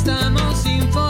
estamos informándote.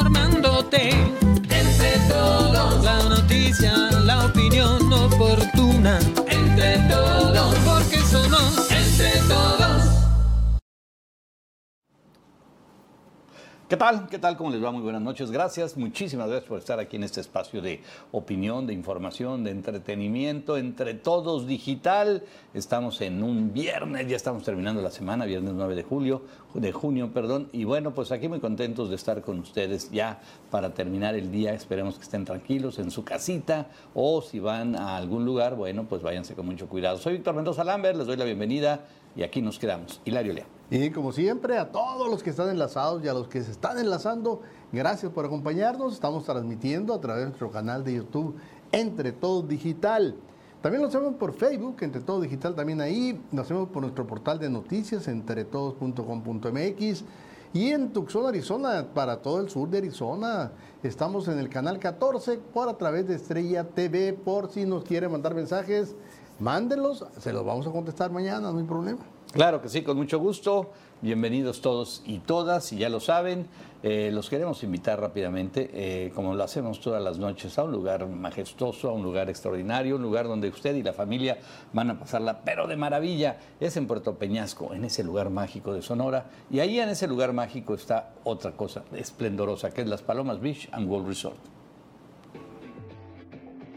¿Qué tal? ¿Qué tal? ¿Cómo les va? Muy buenas noches. Gracias, muchísimas gracias por estar aquí en este espacio de opinión, de información, de entretenimiento, entre todos digital. Estamos en un viernes, ya estamos terminando la semana, viernes 9 de julio, de junio, perdón. Y bueno, pues aquí muy contentos de estar con ustedes ya para terminar el día. Esperemos que estén tranquilos en su casita o si van a algún lugar, bueno, pues váyanse con mucho cuidado. Soy Víctor Mendoza Lambert, les doy la bienvenida y aquí nos quedamos. Hilario Lea. Y como siempre, a todos los que están enlazados y a los que se están enlazando, gracias por acompañarnos. Estamos transmitiendo a través de nuestro canal de YouTube Entre Todos Digital. También lo hacemos por Facebook, Entre Todos Digital también ahí. Lo hacemos por nuestro portal de noticias, entretodos.com.mx. Y en Tucson, Arizona, para todo el sur de Arizona, estamos en el canal 14 por a través de Estrella TV. Por si nos quiere mandar mensajes, mándenlos, se los vamos a contestar mañana, no hay problema. Claro que sí, con mucho gusto. Bienvenidos todos y todas, y ya lo saben, eh, los queremos invitar rápidamente, eh, como lo hacemos todas las noches, a un lugar majestuoso, a un lugar extraordinario, un lugar donde usted y la familia van a pasarla, pero de maravilla. Es en Puerto Peñasco, en ese lugar mágico de Sonora, y ahí en ese lugar mágico está otra cosa esplendorosa, que es las Palomas Beach and World Resort.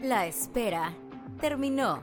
La espera terminó.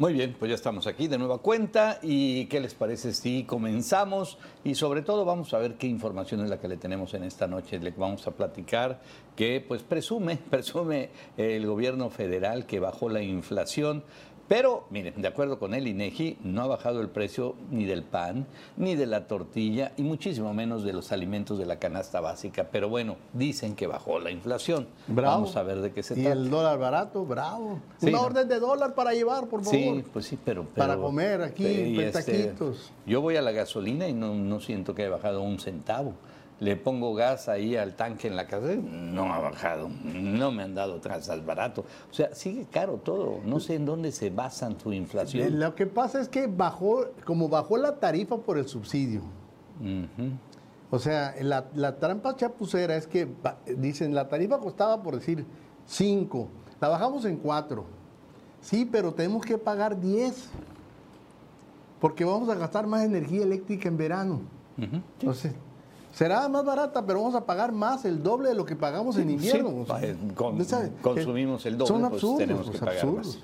Muy bien, pues ya estamos aquí de nueva cuenta y qué les parece si comenzamos y sobre todo vamos a ver qué información es la que le tenemos en esta noche, le vamos a platicar que pues presume, presume el gobierno federal que bajó la inflación, pero, miren, de acuerdo con el INEGI, no ha bajado el precio ni del pan, ni de la tortilla, y muchísimo menos de los alimentos de la canasta básica. Pero bueno, dicen que bajó la inflación. Bravo. Vamos a ver de qué se Y trata. el dólar barato, bravo. Sí, Una no. orden de dólar para llevar, por favor. Sí, pues sí, pero... Para comer aquí, y este, petaquitos. yo voy a la gasolina y no, no siento que haya bajado un centavo. Le pongo gas ahí al tanque en la casa, no ha bajado, no me han dado trazas barato. O sea, sigue caro todo. No sé en dónde se basan su inflación. Lo que pasa es que bajó, como bajó la tarifa por el subsidio. O sea, la, la trampa chapucera es que dicen la tarifa costaba por decir 5, la bajamos en 4. Sí, pero tenemos que pagar 10 porque vamos a gastar más energía eléctrica en verano. Entonces, será más barata, pero vamos a pagar más, el doble de lo que pagamos en invierno. Sí, sea, eh, consumimos el doble, Son pues absurdos, tenemos que pues, pagar absurdos. más.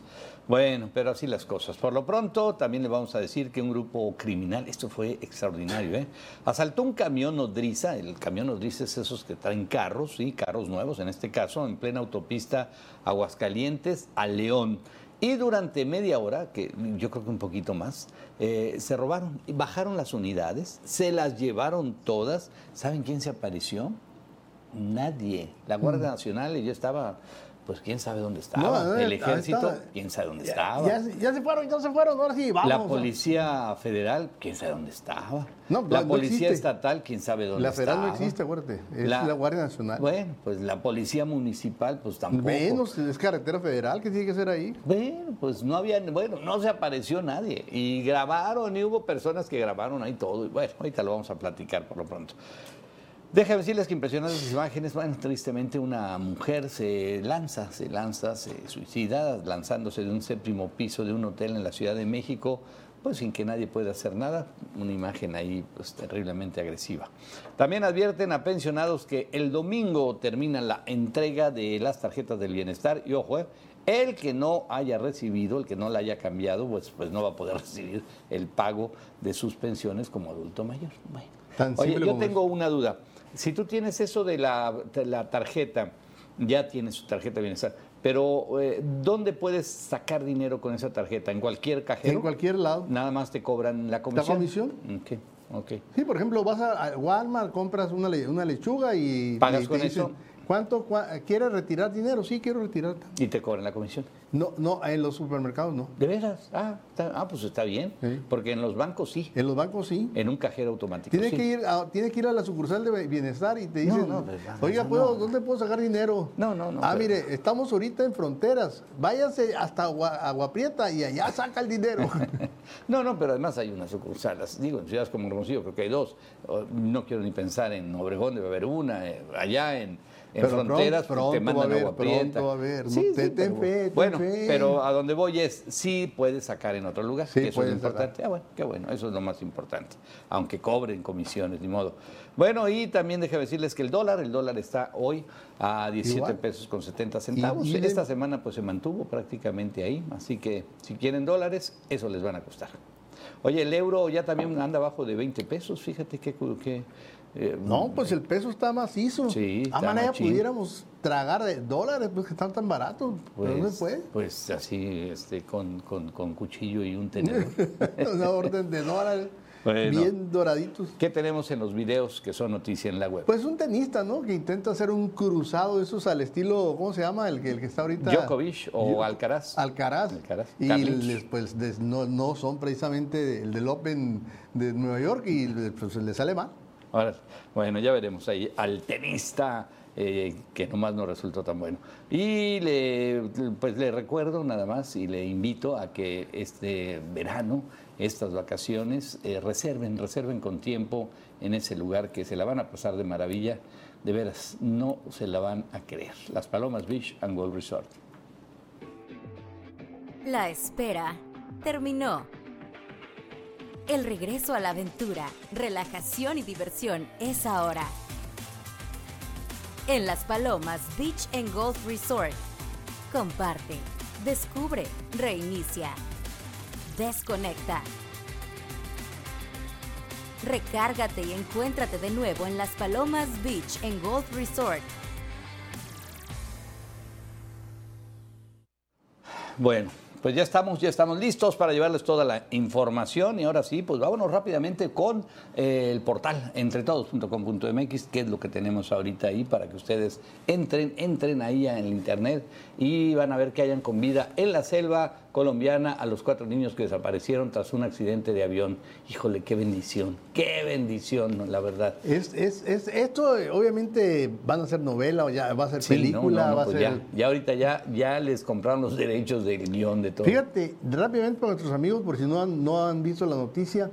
Bueno, pero así las cosas. Por lo pronto, también le vamos a decir que un grupo criminal, esto fue extraordinario, ¿eh? asaltó un camión nodriza, el camión nodriza es esos que traen carros, sí, carros nuevos en este caso, en plena autopista Aguascalientes a León. Y durante media hora, que yo creo que un poquito más, eh, se robaron, y bajaron las unidades, se las llevaron todas. ¿Saben quién se apareció? Nadie. La Mm. Guardia Nacional ya estaba, pues quién sabe dónde estaba. No, el ejército, está. quién sabe dónde Ya, estaba. ya se- ya se fueron, ya se fueron, ahora sí, vamos. la policía federal, quién sabe dónde estaba. No, la no policía existe. estatal, quién sabe dónde La estaba. federal no existe, acuérdate, es la Guardia Nacional. Bueno, pues la policía municipal, pues tampoco. Menos, es carretera federal, que tiene que ser ahí? Bueno, pues no había, bueno, no se apareció nadie. Y grabaron, y hubo personas que grabaron ahí todo. Y bueno, ahorita lo vamos a platicar por lo pronto. Déjame decirles que impresionantes imágenes. Bueno, tristemente una mujer se lanza, se lanza, se suicida, lanzándose de un séptimo piso de un hotel en la Ciudad de México, pues sin que nadie pueda hacer nada. Una imagen ahí pues, terriblemente agresiva. También advierten a pensionados que el domingo termina la entrega de las tarjetas del bienestar. Y ojo, eh, el que no haya recibido, el que no la haya cambiado, pues, pues no va a poder recibir el pago de sus pensiones como adulto mayor. Bueno. Tan Oye, yo tengo una duda. Si tú tienes eso de la, de la tarjeta, ya tienes su tarjeta de bienestar, pero eh, ¿dónde puedes sacar dinero con esa tarjeta? ¿En cualquier cajero? En cualquier lado. Nada más te cobran la comisión. comisión? Ok, ok. Sí, por ejemplo, vas a Walmart, compras una, una lechuga y... ¿Pagas y con dicen, eso? ¿Cuánto cua- quiere retirar dinero? Sí, quiero retirar. Y te cobran la comisión. No, no, en los supermercados no. ¿De veras? Ah, está- ah, pues está bien. Sí. Porque en los bancos sí. En los bancos sí. En un cajero automático. Tiene sí. que, ir a, tiene que ir a la sucursal de bienestar y te dicen, no, pues, no, oiga, no, ¿puedo. ¿dónde puedo sacar dinero? No, no, no, Ah, pero- mire, estamos ahorita en fronteras. Váyase hasta Agua, Agua Prieta y allá saca el dinero. No, no, pero además hay unas sucursales. Digo, en ciudades como Hermosillo creo que hay dos. O, No quiero ni pensar en Obregón, debe haber una. eh, Allá en, en Pero fronteras pronto- pues, te pronto va a mandan agua prieta. pronto va a haber. No, te- ten pero- fe, ten Bueno, fe. pero a donde voy es, sí puedes sacar en otro lugar. Sí, que eso es lo importante. Ah, bueno, qué bueno, eso es lo más importante. Aunque cobren comisiones, ni modo. Bueno, y también déjame decirles que el dólar, el dólar está hoy a 17 Igual. pesos con 70 centavos. Y- y de- Esta semana pues se mantuvo prácticamente ahí. Así que si quieren dólares, eso les van a costar. Oye, el euro ya también anda abajo de 20 pesos, fíjate que... que eh, No, pues el peso está macizo. Sí, A manera pudiéramos tragar de dólares, pues que están tan baratos. se puede. Pues así, este, con, con, con cuchillo y un tenedor. Una orden de dólares Bueno. bien doraditos. ¿Qué tenemos en los videos que son noticia en la web? Pues un tenista, ¿no? Que intenta hacer un cruzado de esos al estilo, ¿cómo se llama? El que, el que está ahorita. Djokovic o Yo- Alcaraz. Alcaraz. Alcaraz. Y les, pues des- no, no son precisamente el del Open de Nueva York y pues, le sale mal. Ahora, bueno, ya veremos ahí al tenista eh, que nomás no resultó tan bueno. Y le, pues le recuerdo nada más y le invito a que este verano, estas vacaciones, eh, reserven, reserven con tiempo en ese lugar que se la van a pasar de maravilla. De veras, no se la van a creer. Las Palomas Beach and Golf Resort. La espera terminó. El regreso a la aventura, relajación y diversión es ahora. En Las Palomas Beach and Golf Resort. Comparte, descubre, reinicia, desconecta. Recárgate y encuéntrate de nuevo en Las Palomas Beach and Golf Resort. Bueno, pues ya estamos, ya estamos listos para llevarles toda la información y ahora sí, pues vámonos rápidamente con eh, el portal entretodos.com.mx, que es lo que tenemos ahorita ahí para que ustedes entren, entren ahí en el internet y van a ver que hayan con vida en la selva colombiana a los cuatro niños que desaparecieron tras un accidente de avión. Híjole, qué bendición, qué bendición, la verdad. Es, es, es, esto eh, obviamente van a ser novela o ya va a ser Sí, película, no, no, va a pues ser... ya, ya ahorita ya, ya les compraron los derechos del guion de todo. Fíjate, rápidamente para nuestros amigos, por si no han, no han visto la noticia,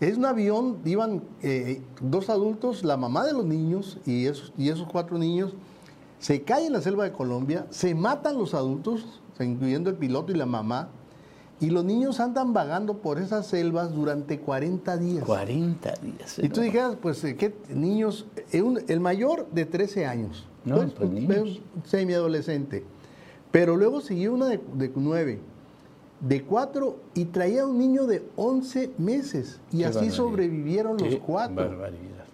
es un avión, iban eh, dos adultos, la mamá de los niños y esos, y esos cuatro niños, se caen en la selva de Colombia, se matan los adultos, incluyendo el piloto y la mamá, y los niños andan vagando por esas selvas durante 40 días. 40 días. Y tú dijeras, pues, eh, ¿qué niños? Eh, el mayor de 13 años. No, pues, niños. semiadolescente. Pero luego siguió una de, de 9, de 4 y traía un niño de 11 meses. Y Qué así barbaridad. sobrevivieron los Qué cuatro. barbaridad.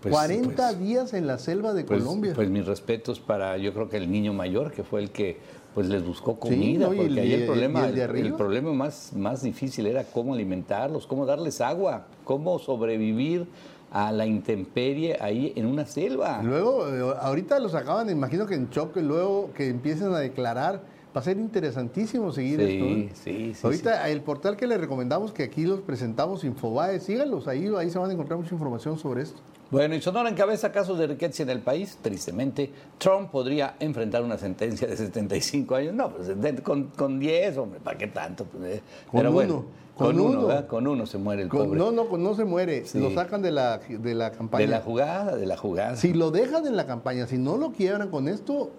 Pues, 40 pues, días en la selva de pues, Colombia. Pues mis respetos para, yo creo que el niño mayor, que fue el que pues les buscó comida, no, porque ahí el el- problema, el problema más, más difícil era cómo alimentarlos, cómo darles agua, cómo sobrevivir a la intemperie ahí en una selva. Luego, eh, ahorita los acaban, imagino que en choque, luego que empiecen a declarar. Va a ser interesantísimo seguir Sí, esto. ¿eh? sí, sí, Ahorita el portal que les recomendamos, que aquí los presentamos, Infobae, síganlos ahí, ahí se van a encontrar mucha información sobre esto. Bueno, y Sonora encabeza casos de riqueza en el país. Tristemente, Trump podría enfrentar una sentencia de 75 años. No, pues con, con 10, hombre, ¿para qué tanto? Pues, eh, Con Pero bueno, uno, con, con uno, uno. Con uno se muere el Con- pobre. no, no, no se muere, Sí. lo sacan de la, de la campaña. de la jugada, de la jugada. Si lo dejan en la campaña, si no lo quiebran con esto,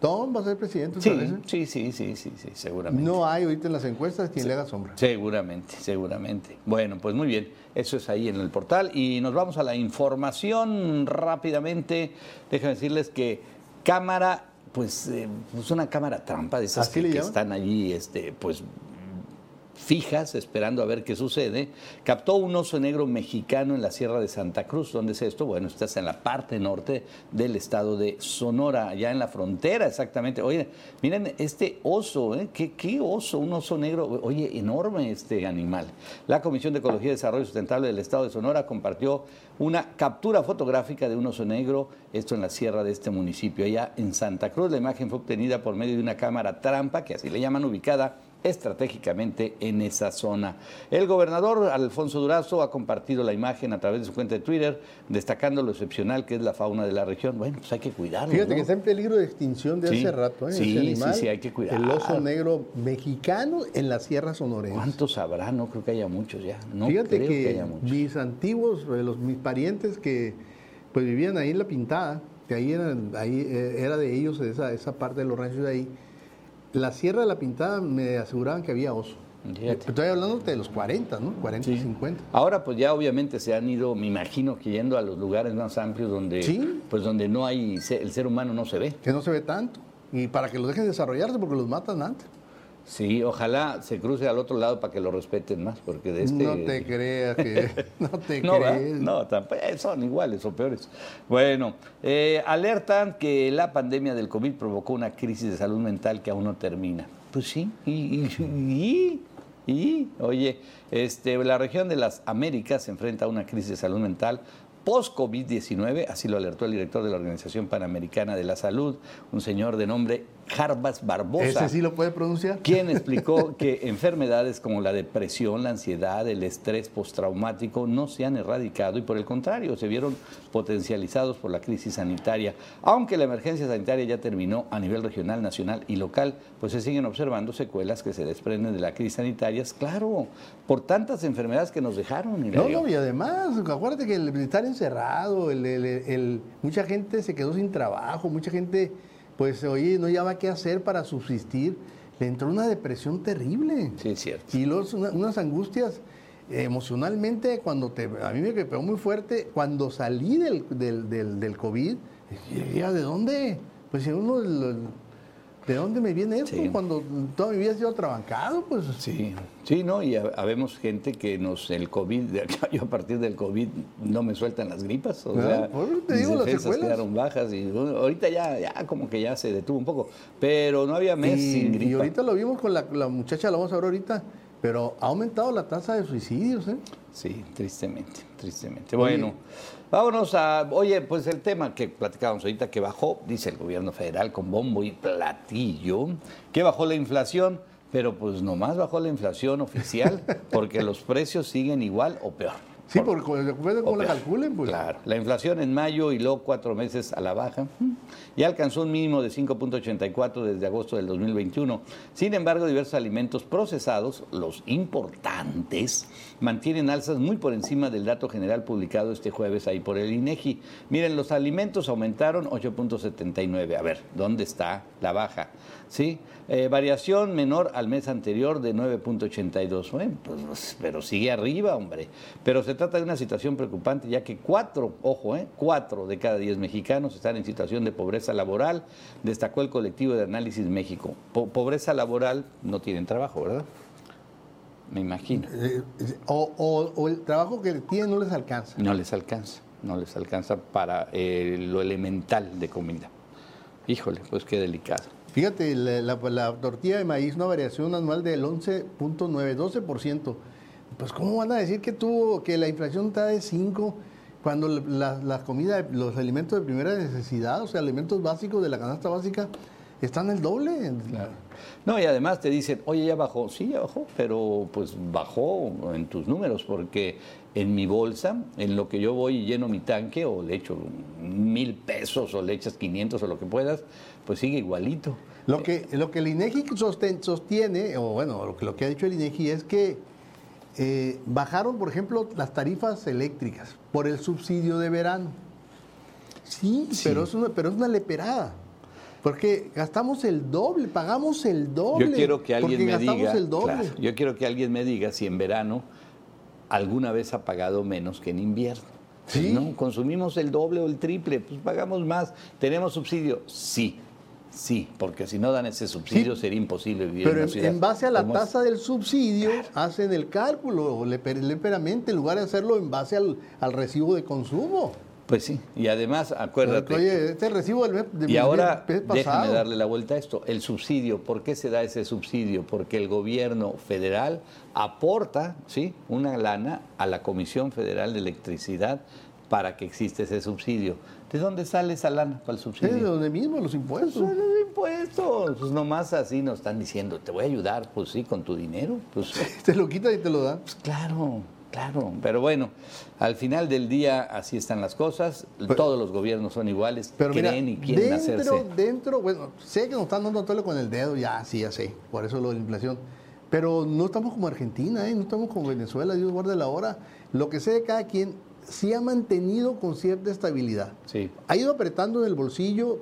Tom va a ser presidente sí, sí, sí, sí, sí, sí, seguramente. No hay ahorita en las encuestas quien le haga sombra. Seguramente, seguramente. Bueno, pues muy bien, eso es ahí en el portal. Y nos vamos a la información rápidamente. Déjenme decirles que cámara, pues, eh, pues una cámara trampa de esas ¿Así que, que están allí, este, pues fijas, esperando a ver qué sucede, captó un oso negro mexicano en la Sierra de Santa Cruz. ¿Dónde es esto? Bueno, estás en la parte norte del estado de Sonora, allá en la frontera exactamente. Oye, miren este oso, ¿eh? ¿Qué, ¿Qué, oso? Un oso negro, oye, enorme este animal. La Comisión de Ecología y Desarrollo Sustentable del estado de Sonora compartió una captura fotográfica de un oso negro, esto en la sierra de este municipio, allá en Santa Cruz. La imagen fue obtenida por medio de una cámara trampa, que así le llaman ubicada estratégicamente en esa zona. El gobernador Alfonso Durazo ha compartido la imagen a través de su cuenta de Twitter, destacando lo excepcional que es la fauna de la región. Bueno, pues hay que cuidarlo. Fíjate ¿no? que está en peligro de extinción de Sí. hace rato, ¿eh? Sí, sí, sí, hay que cuidar. El oso negro mexicano en la Sierra Sonorense. ¿Cuántos habrá? No creo que haya muchos ya. No Fíjate creo que, que, haya muchos. mis antiguos, eh, los, mis parientes que pues vivían ahí en La Pintada, que ahí, eran, ahí eh, era de ellos, esa, esa parte de los ranchos de ahí, la Sierra de La Pintada me aseguraban que había oso. Fíjate. Estoy hablando de los 40, ¿no? 40 y 50. Ahora pues ya obviamente se han ido, me imagino que yendo a los lugares más amplios donde Sí. pues donde no hay el ser humano no se ve. Que no se ve tanto. Y para que los dejen desarrollarse, porque los matan antes. Sí, ojalá se cruce al otro lado para que lo respeten más, porque de este No te creas que. No te No, crees. no, tampoco, eh, son iguales o peores. Bueno, eh, alertan que la pandemia del COVID provocó una crisis de salud mental que aún no termina. Pues sí, y, y- y- y, oye, este, la región de las Américas se enfrenta a una crisis de salud mental post-COVID-19, así lo alertó el director de la Organización Panamericana de la Salud, un señor de nombre Jarbas Barbosa. ¿Ese sí lo puede pronunciar? quien explicó que enfermedades como la depresión, la ansiedad, el estrés postraumático no se han erradicado y por el contrario se vieron potencializados por la crisis sanitaria. Aunque la emergencia sanitaria ya terminó a nivel regional, nacional y local, pues se siguen observando secuelas que se desprenden de la crisis sanitaria, claro, por tantas enfermedades que nos dejaron. No, no, y además, acuérdate que el estar encerrado, el, el- el- mucha gente se quedó sin trabajo, mucha gente, pues, oye, no llevaba qué hacer para subsistir. Le entró una depresión terrible. Sí, cierto. Y los, una- unas angustias eh, emocionalmente, cuando te, a mí me pegó muy fuerte, cuando salí del, del, del, del COVID, dije, "Ya, ¿de dónde? Pues si uno, ¿de dónde me viene esto? Sí. Cuando toda mi vida he sido trabancado, pues Sí, sí, ¿no? Y ha- habemos gente que nos, el COVID, yo a partir del COVID no me sueltan las gripas, o Ah, sea, por eso te mis digo, las defensas quedaron bajas y bueno, ahorita ya, ya como que ya se detuvo un poco, pero no había mes y, sin y gripa. ahorita lo vimos con la, la muchacha, la vamos a ver ahorita, pero ha aumentado la tasa de suicidios, ¿eh? Sí, tristemente, tristemente. Bueno, vámonos a, oye, pues el tema que platicábamos ahorita que bajó, dice el gobierno federal con bombo y platillo, que bajó la inflación, pero pues nomás bajó la inflación oficial porque los precios siguen igual o peor. Sí, porque depende de cómo la calculen, pues. Claro, la inflación en mayo hiló cuatro meses a la baja y alcanzó un mínimo de 5.84 desde agosto del 2021. Sin embargo, diversos alimentos procesados, los importantes, mantienen alzas muy por encima del dato general publicado este jueves ahí por el INEGI. Miren, los alimentos aumentaron 8.79. A ver, ¿dónde está la baja? ¿Sí? Eh, variación menor al mes anterior de 9.82. Bueno, pues, pero sigue arriba, hombre. Pero se trata de una situación preocupante, ya que cuatro, ojo, eh, cuatro de cada diez mexicanos están en situación de pobreza laboral, destacó el colectivo de análisis México. Po- pobreza laboral no tienen trabajo, ¿verdad? Me imagino. Eh, o, o- o el trabajo que tienen no les alcanza. No les alcanza, no les alcanza para eh, lo elemental de comida. Híjole, pues qué delicado. Fíjate, la, la- la tortilla de maíz, una variación anual del 11.9, 12%. Pues, ¿cómo van a decir que tuvo, que la inflación está de 5 cuando la, la comida, los alimentos de primera necesidad, o sea, alimentos básicos de la canasta básica, están el doble? No, y además te dicen, oye, ya bajó. Sí, ya bajó, pero pues bajó en tus números, porque en mi bolsa, en lo que yo voy y lleno mi tanque, o le echo mil pesos, o le echas 500 o lo que puedas, pues sigue igualito. Lo que, lo que el INEGI sostiene, o bueno, lo que, lo que ha dicho el INEGI es que eh, bajaron, por ejemplo, las tarifas eléctricas por el subsidio de verano. Sí, Sí. Pero, es una, pero es una leperada. Porque gastamos el doble, pagamos el doble. Yo quiero que alguien me gastamos diga, el doble. claro, yo quiero que alguien me diga si en verano alguna vez ha pagado menos que en invierno. Sí. No, consumimos el doble o el triple, pues pagamos más. ¿Tenemos subsidio? Sí. Sí, porque si no dan ese subsidio sería imposible vivir Pero en una ciudad. en base a la tasa del subsidio hacen el cálculo leper- leperamente en lugar de hacerlo en base al, al recibo de consumo. Pues sí, y además, acuérdate. Oye, este recibo del mes, del Y ahora, mes déjame pasado. darle la vuelta a esto. El subsidio, ¿por qué se da ese subsidio? Porque el gobierno federal aporta, ¿sí? Una lana a la Comisión Federal de Electricidad para que exista ese subsidio. ¿De dónde sale esa lana para el Sí, de subsidio? donde mismo, los impuestos. Pues los impuestos. Pues nomás así nos están diciendo, te voy a ayudar, pues sí, con tu dinero. Pues Te lo quitan y te lo dan. Pues claro, claro. Pero bueno, al final del día así están las cosas. Todos los gobiernos son iguales, Pero mira, creen y quieren dentro, hacerse. dentro, bueno, sé que nos están dando tole con el dedo, ya, sí, ya sé, por eso lo de la inflación. Pero no estamos como Argentina, ¿eh? no estamos como Venezuela, Dios guarde la hora. Lo que sé de cada quien sí ha mantenido con cierta estabilidad. Sí. Ha ido apretando en el bolsillo,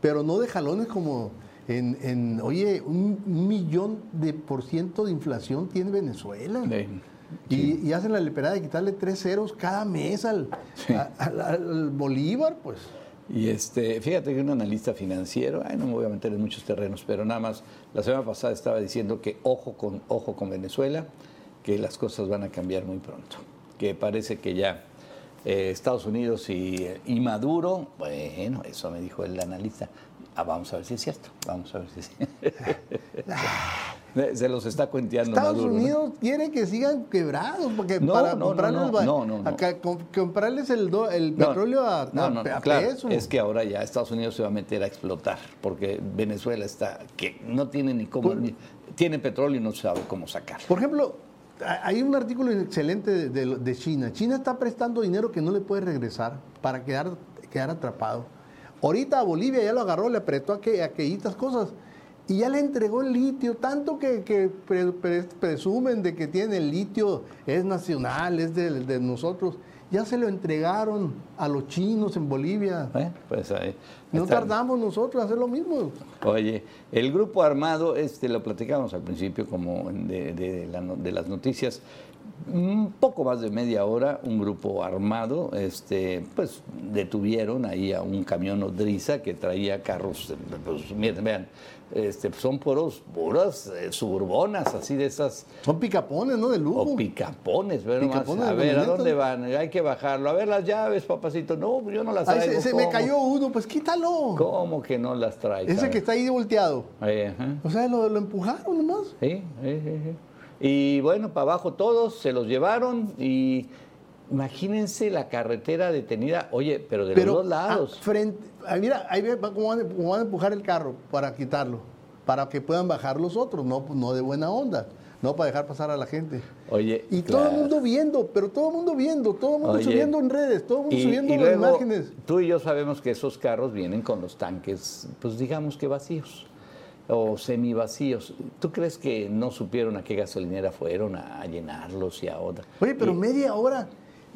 pero no de jalones como en, en, oye, un, millón de por ciento de inflación tiene Venezuela. Eh, Y, y hacen la leperada de quitarle tres ceros cada mes al, a- al- al Bolívar, pues. Y este, fíjate que un analista financiero, ay, no me voy a meter en muchos terrenos, pero nada más, la semana pasada estaba diciendo que ojo con, ojo con Venezuela, que las cosas van a cambiar muy pronto. Que parece que ya eh, Estados Unidos y, y Maduro, bueno, eso me dijo el analista. Ah, vamos a ver si es cierto, vamos a ver si es cierto. Se los está cuenteando Estados Maduro. ¿no? Unidos quiere que sigan quebrados, porque No, para no, comprarles, no, va- no, no, no. acá, com- comprarles el, do- el petróleo a, a- no, a claro, peso. Es que ahora ya Estados Unidos se va a meter a explotar, porque Venezuela está, que no tiene ni cómo, Por- ni- tiene petróleo y no sabe cómo sacar. Por ejemplo, hay un artículo excelente de, China. China está prestando dinero que no le puede regresar para quedar, quedar atrapado. Ahorita a Bolivia ya lo agarró, le apretó a, que, a aquellitas cosas y ya le entregó el litio, tanto que, que pre- pre- presumen de que tiene el litio, es nacional, es de nosotros. Ya se lo entregaron a los chinos en Bolivia. ¿eh? Pues ahí No está. tardamos nosotros en hacer lo mismo. Oye, el grupo armado, este lo platicamos al principio como de, de la de las noticias, un poco más de media hora, un grupo armado, este, pues detuvieron ahí a un camión nodriza que traía carros, pues miren, vean, este, son puros, puras eh, suburbonas, así de esas, Son picapones, ¿no? De lujo. o picapones, ve nomás, Picapones a de ver, ¿a dónde van? Hay que bajarlo, a ver las llaves, papacito, no, pues yo no las Ay, traigo. se, se me cayó uno, pues quítalo. ¿Cómo que no las traes? A Ese ver. que está ahí volteado. Ahí, ajá. O sea, lo, lo empujaron nomás. Sí, sí, sí, sí. Y bueno, para abajo todos, se los llevaron y imagínense la carretera detenida, oye, pero de Pero los dos lados. ah, frente, ah, mira, ahí ve cómo van, cómo van a empujar el carro para quitarlo, para que puedan bajar los otros, no, no de buena onda, no para dejar pasar a la gente. Oye, Y todo el mundo viendo, pero todo el mundo viendo, todo el mundo Oye, subiendo en redes, todo el mundo y, subiendo y las imágenes. tú y yo sabemos que esos carros vienen con los tanques, pues digamos que vacíos o semivacíos. ¿Tú crees que no supieron a qué gasolinera fueron a, a llenarlos y a otra? Oye, pero Y- media hora,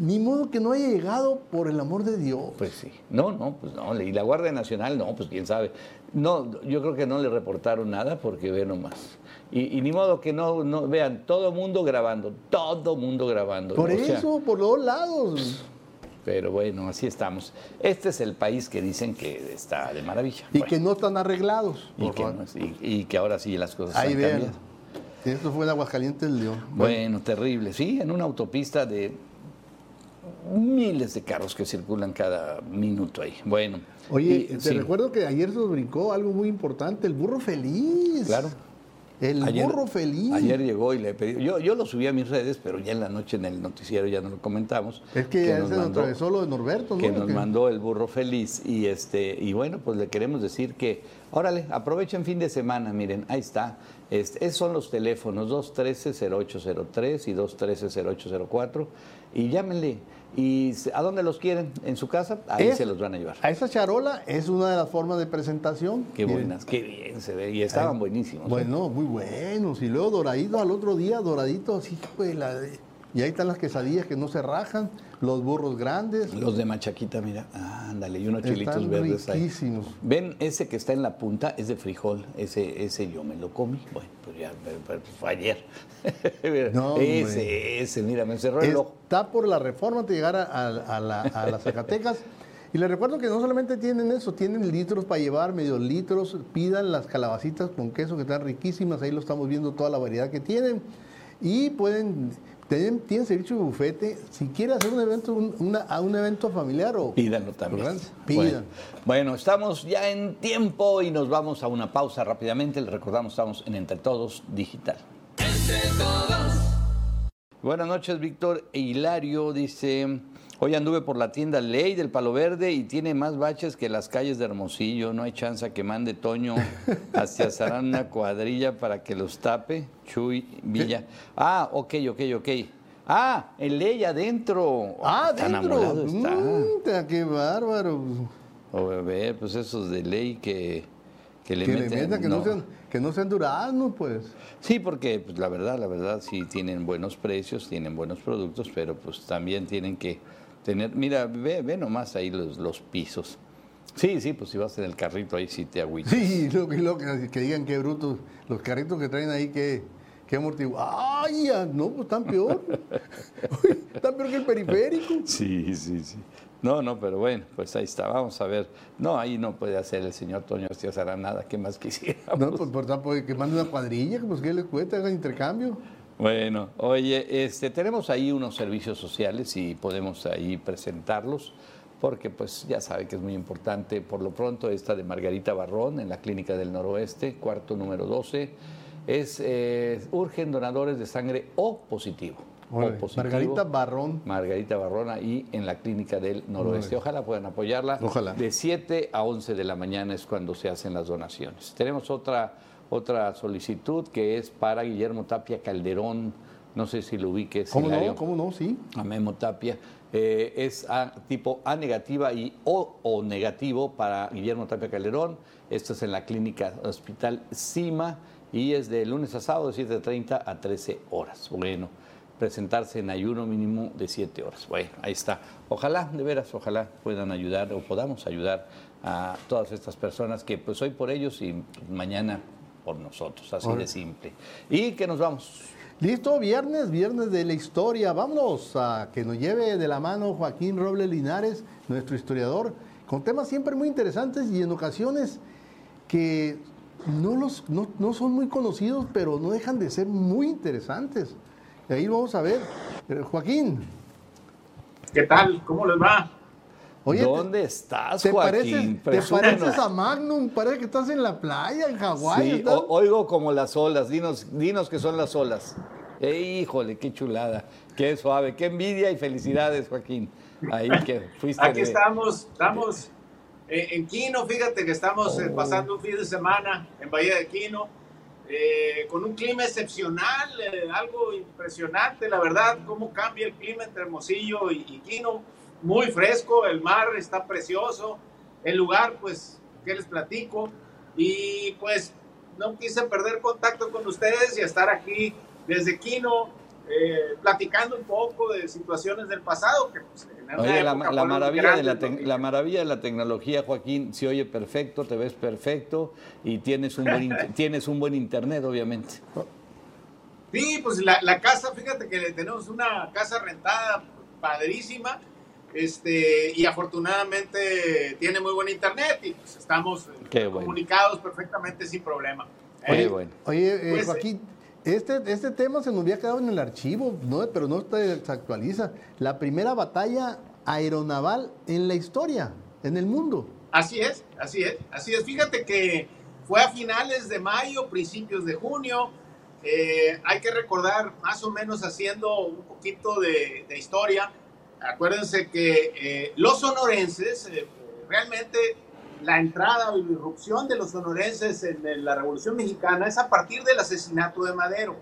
ni modo que no haya llegado por el amor de Dios. Pues sí. No, no, pues no. Y la Guardia Nacional, no, pues quién sabe. No, yo creo que no le reportaron nada porque ve nomás. Y, y ni modo que no, no vean, todo mundo grabando, todo mundo grabando. por O sea, eso, por los dos lados. pero bueno, así estamos. Este es el país que dicen que está de maravilla. Y Bueno, que no están arreglados. y por que, favor. no- y- y que ahora sí las cosas Ahí han vean. cambiado. Esto fue en Aguascalientes, León. Bueno, terrible. Sí, en una autopista de miles de carros que circulan cada minuto ahí. Bueno. Oye, y- te sí. recuerdo que ayer se nos brincó algo muy importante, el burro feliz. Claro. El Ayer- burro feliz. Ayer llegó y le pedí. Yo, yo lo subí a mis redes, pero ya en la noche en el noticiero ya no lo comentamos. es que, ya nos mandó- atravesó lo de Norberto, ¿no? que nos Que- mandó el burro feliz y este y bueno pues le queremos decir que órale aprovechen fin de semana miren ahí está este, esos son los teléfonos 213-0803 y 213-0804 y llámenle y a dónde los quieren en su casa ahí Es- se los van a llevar A esa charola es una de las formas de presentación. qué buenas qué bien se ve y estaban buenísimos ¿eh? Bueno, muy buenos. Y luego doraditos al otro día, doraditos así, pues, la Y ahí están las quesadillas que no se rajan, los burros grandes. los de machaquita mira ándale y unos chilitos Están verdes ahí riquísimos. Ven, ese que está en la punta es de frijol, ese, ese yo me lo comí, bueno, pues ya, pero- fue ayer. No, hombre. ese, ese, mira, me cerró el ojo. Está por la reforma de llegar a, a- a la- a las Zacatecas. Y les recuerdo que no solamente tienen eso, tienen litros para llevar, medio litros, pidan las calabacitas con queso que están riquísimas, ahí lo estamos viendo toda la variedad que tienen. Y pueden, tienen, tienen servicio de bufete, si quieren hacer un evento, un, una- a un evento familiar o... Pídanlo también. Bueno, bueno, estamos ya en tiempo y nos vamos a una pausa rápidamente. Les recordamos, estamos en Entre Todos Digital. Buenas noches, Víctor e Hilario. Dice, hoy anduve por la tienda Ley del Palo Verde y tiene más baches que las calles de Hermosillo. No hay chance que mande Toño hacia Sarán una cuadrilla para que los tape. Chuy Villa. Ah, ok, ok, ok. Ah, en Ley adentro. Ah, Tan dentro. amolado está. Mm, qué bárbaro. O ver, pues esos de ley que, que le que le meten. metan, que no, sean, que no sean duraznos, pues. Sí, porque pues, la verdad, la verdad, sí tienen buenos precios, tienen buenos productos, pero pues también tienen que tener, mira, ve, ve nomás ahí los, los pisos. Sí, sí, pues si vas en el carrito ahí sí te agüitas. Sí, lo, que- lo que, que digan qué brutos, los carritos que traen ahí, qué, qué amortiguador. ¡Ay! No, pues están peor. Están peor que el periférico. Sí, sí, sí. No, no, pero bueno, pues ahí está, vamos a ver. No, ahí no puede hacer el señor Toño García Sara nada, ¿qué más quisiéramos? No, pues por tanto, que manden una cuadrilla, pues que les cuesta, hagan intercambio. Bueno, oye, este, tenemos ahí unos servicios sociales y podemos ahí presentarlos, porque pues ya sabe que es muy importante. Por lo pronto, esta de Margarita Barrón en la Clínica del Noroeste, cuarto número 12, es eh, urgen donadores de sangre O positivo. O Órale, positivo. Margarita Barrón. Margarita Barrón ahí en la Clínica del Noroeste. Ojalá puedan apoyarla. Ojalá. De 7 a 11 de la mañana es cuando se hacen las donaciones. Tenemos otra, otra solicitud que es para Guillermo Tapia Calderón. No sé si lo ubiques. ¿Cómo Hilario. no? ¿Cómo no? Sí. A Memo Tapia. Eh, es A- tipo A negativa y O, o negativo para Guillermo Tapia Calderón. Esto es en la clínica Hospital CIMA y es de lunes a sábado de 7.30 a 13 horas. Bueno, presentarse en ayuno mínimo de 7 horas. Bueno, ahí está. Ojalá, de veras, ojalá puedan ayudar o podamos ayudar a todas estas personas que pues hoy por ellos y mañana por nosotros, así de simple. Y que nos vamos. Listo, viernes, viernes de la historia. Vámonos a que nos lleve de la mano Joaquín Robles Linares, nuestro historiador, con temas siempre muy interesantes y en ocasiones que no, los, no, no son muy conocidos, pero no dejan de ser muy interesantes. Y ahí vamos a ver. Eh, Joaquín, ¿Qué tal? ¿Cómo les va? Oye, ¿Dónde estás, ¿te, Joaquín? pareces, te pareces a Magnum? Parece que estás en la playa, en Hawái. Sí, estás- o- oigo como las olas, dinos, dinos que son las olas. Eh, híjole, qué chulada, qué suave, qué envidia y felicidades, Joaquín. Ahí que fuiste Aquí de- estamos, estamos eh, en Quino, fíjate que estamos eh, pasando un fin de semana en Bahía de Quino, eh, con un clima excepcional, eh, algo impresionante, la verdad, cómo cambia el clima entre Hermosillo y, y Quino, muy fresco, el mar está precioso, el lugar, pues, ¿qué les platico? Y pues no quise perder contacto con ustedes y estar aquí desde Quino, eh, platicando un poco de situaciones del pasado que pues, en Oye, la, maravilla de la, maravilla de la tecnología, Joaquín, se oye perfecto, te ves perfecto y tienes un buen, tienes un buen internet, obviamente. Sí, pues la, la casa, fíjate que tenemos una casa rentada padrísima, este, y afortunadamente tiene muy buen internet y pues estamos eh, bueno. comunicados perfectamente sin problema. Oye, Eh, bueno. Oye, eh, Pues, Joaquín, este, este tema se nos había quedado en el archivo, ¿no? pero no está- se actualiza. La primera batalla aeronaval en la historia, en el mundo. Así es, así es, así es. Fíjate que fue a finales de mayo, principios de junio. Eh, hay que recordar, más o menos haciendo un poquito de, de historia, acuérdense que eh, los sonorenses, eh, realmente la entrada o la irrupción de los sonorenses en, en la Revolución Mexicana es a partir del asesinato de Madero.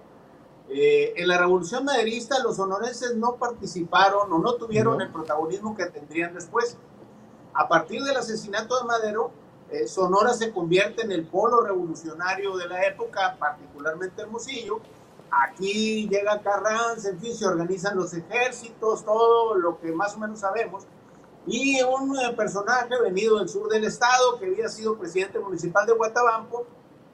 Eh, en la Revolución Maderista los sonorenses no participaron o no tuvieron No. el protagonismo que tendrían después. A partir del asesinato de Madero, Sonora se convierte en el polo revolucionario de la época, particularmente Hermosillo. Aquí llega Carranza, en fin, se organizan los ejércitos, todo lo que más o menos sabemos. Y un eh, personaje venido del sur del estado, que había sido presidente municipal de Guatabampo,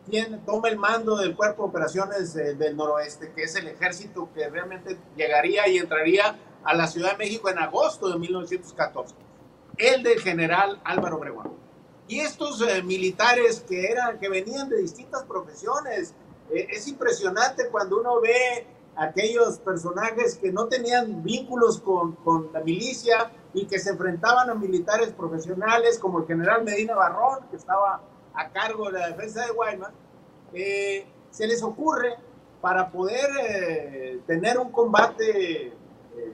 tiene, toma el mando del cuerpo de operaciones eh, del noroeste, que es el ejército que realmente llegaría y entraría a la Ciudad de México en agosto de 1914. el del general Álvaro Obregón. Y estos eh, militares que, eran, que venían de distintas profesiones, es impresionante cuando uno ve aquellos personajes que no tenían vínculos con, con, la milicia y que se enfrentaban a militares profesionales como el general Medina Barrón, que estaba a cargo de la defensa de Guaymas, eh, se les ocurre para poder eh, tener un combate eh,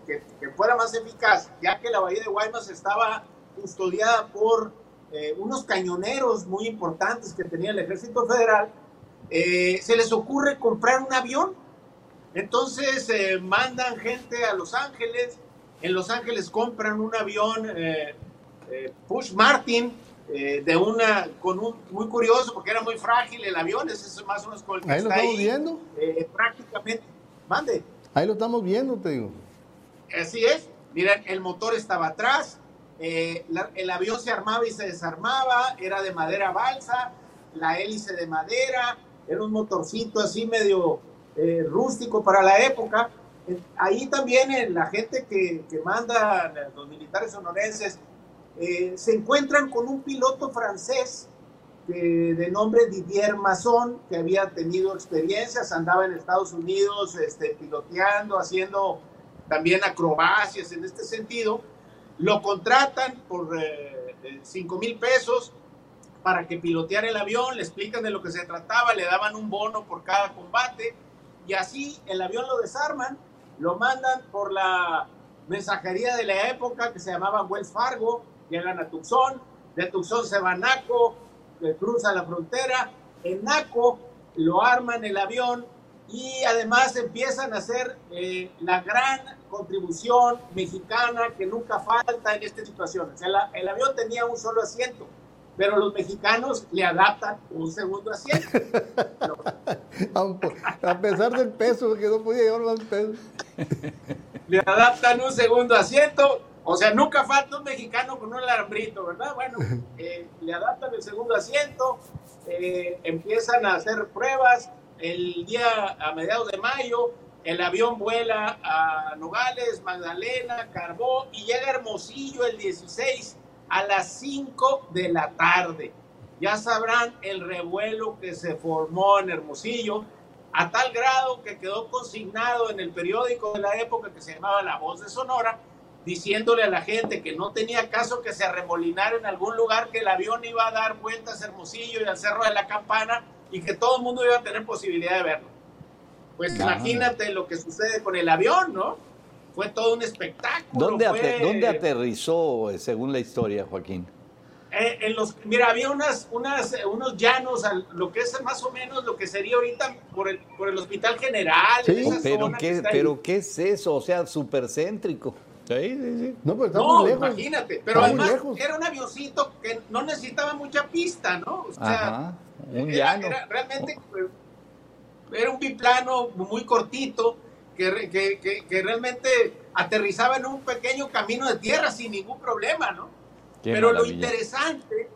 que, que, fuera más eficaz, ya que la bahía de Guaymas estaba custodiada por eh, unos cañoneros muy importantes que tenía el ejército federal, se les ocurre comprar un avión. Entonces mandan gente a Los Ángeles, en Los Ángeles compran un avión Push Martin, eh, de una, con un, muy curioso, porque era muy frágil el avión, ese es más o menos con el que ahí lo estamos viendo. Eh, prácticamente, mande. Ahí lo estamos viendo, te digo. Así es, miren, el motor estaba atrás, eh, la, el avión se armaba y se desarmaba, era de madera balsa, la hélice de madera, era un motorcito así medio rústico para la época. Ahí también la gente que, que manda, los militares sonorenses, eh, se encuentran con un piloto francés de nombre Didier Masson, que había tenido experiencias, andaba en Estados Unidos este, piloteando, haciendo también acrobacias en este sentido. Lo contratan por 5 eh, mil pesos para que piloteara el avión, le explican de lo que se trataba, le daban un bono por cada combate y así el avión lo desarman, lo mandan por la mensajería de la época que se llamaba Wells Fargo, llegan a Tucson, de Tucson se va a Naco, cruza la frontera, en Naco lo arman el avión y además empiezan a hacer eh, la gran contribución mexicana que nunca falta en estas situaciones. El, el, avión tenía un solo asiento, pero los mexicanos le adaptan un segundo asiento. a pesar del peso, que no podía llevar más peso. le adaptan un segundo asiento o sea, nunca falta un mexicano con un alambrito, ¿verdad? Bueno, eh, le adaptan el segundo asiento, eh, empiezan a hacer pruebas. El día a mediados de mayo, el avión vuela a Nogales, Magdalena, Carbó y llega Hermosillo el 16 a las 5 de la tarde. Ya sabrán el revuelo que se formó en Hermosillo, a tal grado que quedó consignado en el periódico de la época que se llamaba La Voz de Sonora, diciéndole a la gente que no tenía caso que se arremolinara en algún lugar, que el avión iba a dar vueltas a Hermosillo y al Cerro de la Campana y que todo el mundo iba a tener posibilidad de verlo. Pues imagínate lo que sucede con el avión, ¿no? Fue todo un espectáculo. ¿Dónde, ¿dónde aterrizó, según la historia, Joaquín? Eh, en los, mira, había unas, unas, unos llanos, lo que es más o menos lo que sería ahorita por el, por el Hospital General. Sí, pero, ¿qué, pero ¿qué es eso? O sea, supercéntrico. Sí, sí, sí. No, pues no imagínate. Pero además era un avioncito que no necesitaba mucha pista, ¿no? O sea, un llano. Era, realmente pues, era un biplano muy cortito que, que, que, realmente aterrizaba en un pequeño camino de tierra sin ningún problema, ¿no? Pero lo interesante,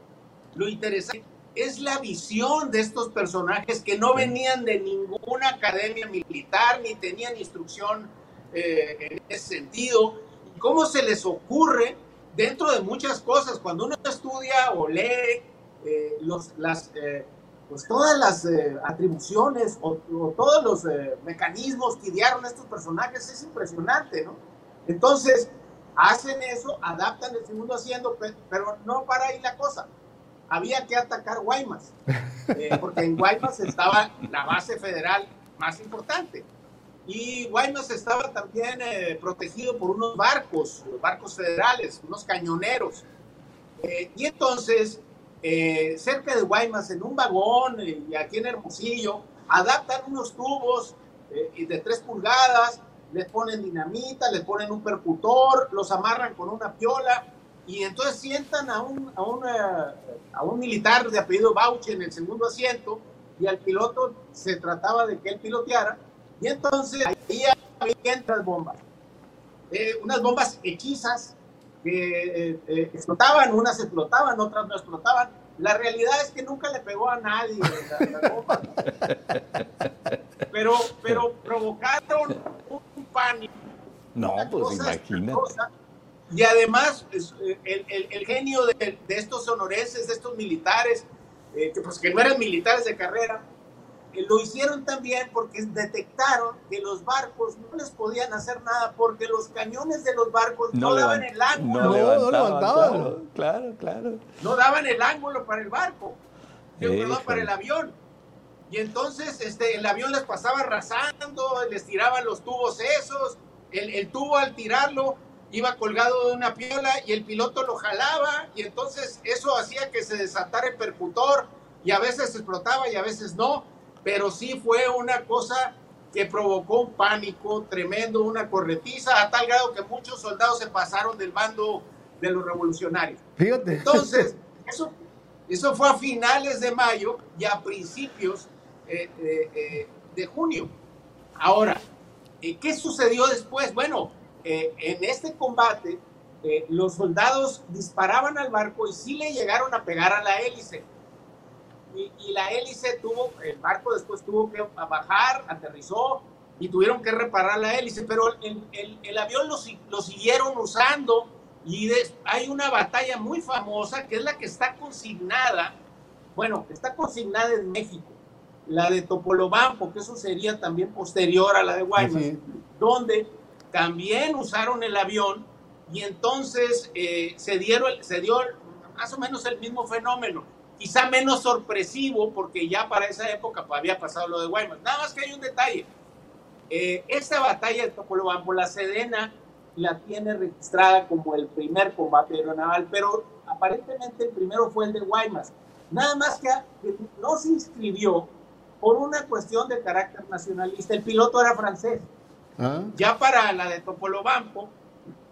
lo interesante es la visión de estos personajes que no venían de ninguna academia militar ni tenían instrucción eh, en ese sentido. Cómo se les ocurre dentro de muchas cosas, cuando uno estudia o lee eh, los, las, eh, pues todas las eh, atribuciones o, todos los mecanismos que idearon estos personajes, es impresionante, ¿no? Entonces, hacen eso, adaptan el segundo haciendo, pero no para ahí la cosa. Había que atacar Guaymas, porque en Guaymas estaba la base federal más importante. Y Guaymas estaba también eh, protegido por unos barcos, barcos federales, unos cañoneros. Eh, y entonces, eh, cerca de Guaymas, en un vagón y aquí en Hermosillo, adaptan unos tubos de tres pulgadas, les ponen dinamita, les ponen un percutor, los amarran con una piola y entonces sientan a un, a, una, a un militar de apellido Bauchi en el segundo asiento y al piloto se trataba de que él piloteara y entonces ahí había otras bombas, eh, unas bombas hechizas que eh, eh, explotaban, unas explotaban, otras no explotaban. La realidad es que nunca le pegó a nadie la, bomba. Pero, pero provocaron un pánico. No, pues imagínate. Y además, eh, el, genio de, estos sonorenses, de estos militares, eh, que, pues, que no eran militares de carrera, lo hicieron también porque detectaron que los barcos no les podían hacer nada porque los cañones de los barcos no, daban el ángulo. No, levantaban. Claro, claro, No daban el ángulo para el barco, perdón, para el avión. Y entonces este, el avión les pasaba arrasando, les tiraban los tubos esos, el, el tubo al tirarlo iba colgado de una piola y el piloto lo jalaba y entonces eso hacía que se desatara el percutor y a veces explotaba y a veces no, pero sí fue una cosa que provocó un pánico tremendo, una corretiza, a tal grado que muchos soldados se pasaron del bando de los revolucionarios. Fíjate. Entonces, eso, eso fue a finales de mayo y a principios eh, eh, eh, de junio. Ahora, ¿qué sucedió después? Bueno, en este combate, los soldados disparaban al barco y sí le llegaron a pegar a la hélice. Y, la hélice tuvo, el barco después tuvo que bajar, aterrizó y tuvieron que reparar la hélice, pero el, el, avión lo, lo, siguieron usando y hay una batalla muy famosa que es la que está consignada, bueno, está consignada en México la de Topolobampo, que eso sería también posterior a la de Guaymas, donde también usaron el avión y entonces eh, se, dieron, se dio más o menos el mismo fenómeno, quizá menos sorpresivo porque ya para esa época había pasado lo de Guaymas. Nada más que hay un detalle. Eh, esta batalla de Topolobampo, la Sedena la tiene registrada como el primer combate aeronaval, pero aparentemente el primero fue el de Guaymas. Nada más que no se inscribió por una cuestión de carácter nacionalista. El piloto era francés. Ah. Ya para la de Topolobampo,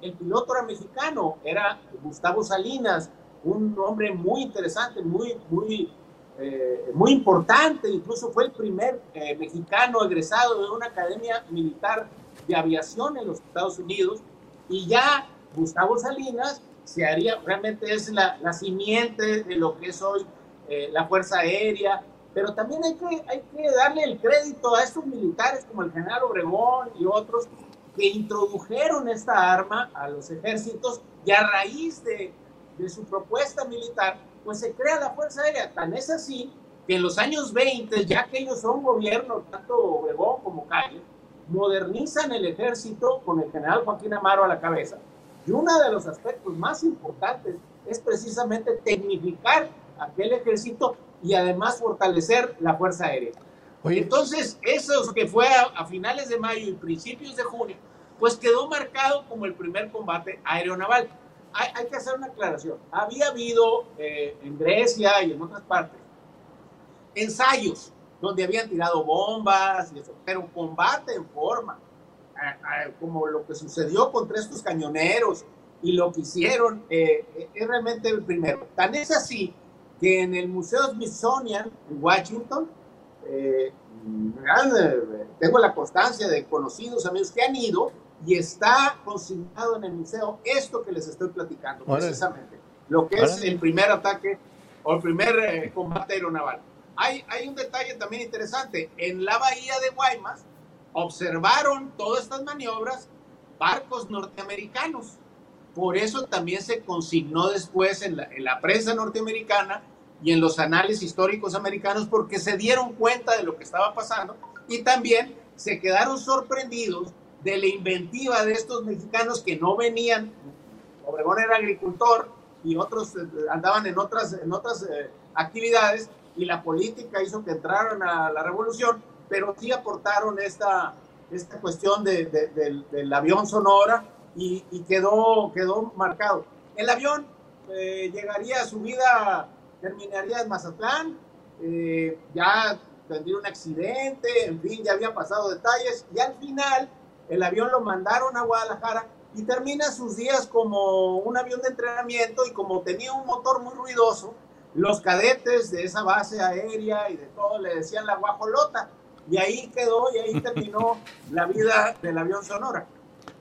el piloto era mexicano, era Gustavo Salinas, un hombre muy interesante, muy, muy, eh, muy importante, incluso fue el primer eh, mexicano egresado de una academia militar de aviación en los Estados Unidos, y ya Gustavo Salinas se haría, realmente es la, la simiente de lo que es hoy eh, la Fuerza Aérea, pero también hay que, hay que darle el crédito a estos militares como el general Obregón y otros que introdujeron esta arma a los ejércitos y a raíz de, de su propuesta militar, pues se crea la Fuerza Aérea. Tan es así que en los años 20, ya que ellos son gobierno, tanto Obregón como Calle, modernizan el ejército con el general Joaquín Amaro a la cabeza. Y uno de los aspectos más importantes es precisamente tecnificar aquel ejército y además fortalecer la Fuerza Aérea. Entonces, eso que fue a, finales de mayo y principios de junio, pues quedó marcado como el primer combate aeronaval. Hay, que hacer una aclaración. Había habido eh, en Grecia y en otras partes ensayos donde habían tirado bombas, y eso, pero combate en forma, como lo que sucedió contra estos cañoneros y lo que hicieron, eh, es realmente el primero. Tan es así que en el Museo Smithsonian en Washington, eh, tengo la constancia de conocidos amigos que han ido y está consignado en el museo esto que les estoy platicando, precisamente, lo que es el primer ataque o el primer eh, combate aeronaval. Hay, hay un detalle también interesante, en la bahía de Guaymas observaron todas estas maniobras barcos norteamericanos. Por eso también se consignó después en la, en la prensa norteamericana y en los anales históricos americanos porque se dieron cuenta de lo que estaba pasando y también se quedaron sorprendidos de la inventiva de estos mexicanos que no venían. Obregón era agricultor y otros eh, andaban en otras, en otras eh, actividades y la política hizo que entraran a la revolución, pero sí aportaron esta, esta cuestión de, del avión Sonora y, quedó, quedó marcado. El avión eh, llegaría a su vida terminaría en Mazatlán, ya tendría un accidente, en fin, ya habían pasado detalles, y al final el avión lo mandaron a Guadalajara y termina sus días como un avión de entrenamiento y como tenía un motor muy ruidoso, los cadetes de esa base aérea y de todo le decían la guajolota, y ahí quedó y ahí terminó la vida del avión Sonora.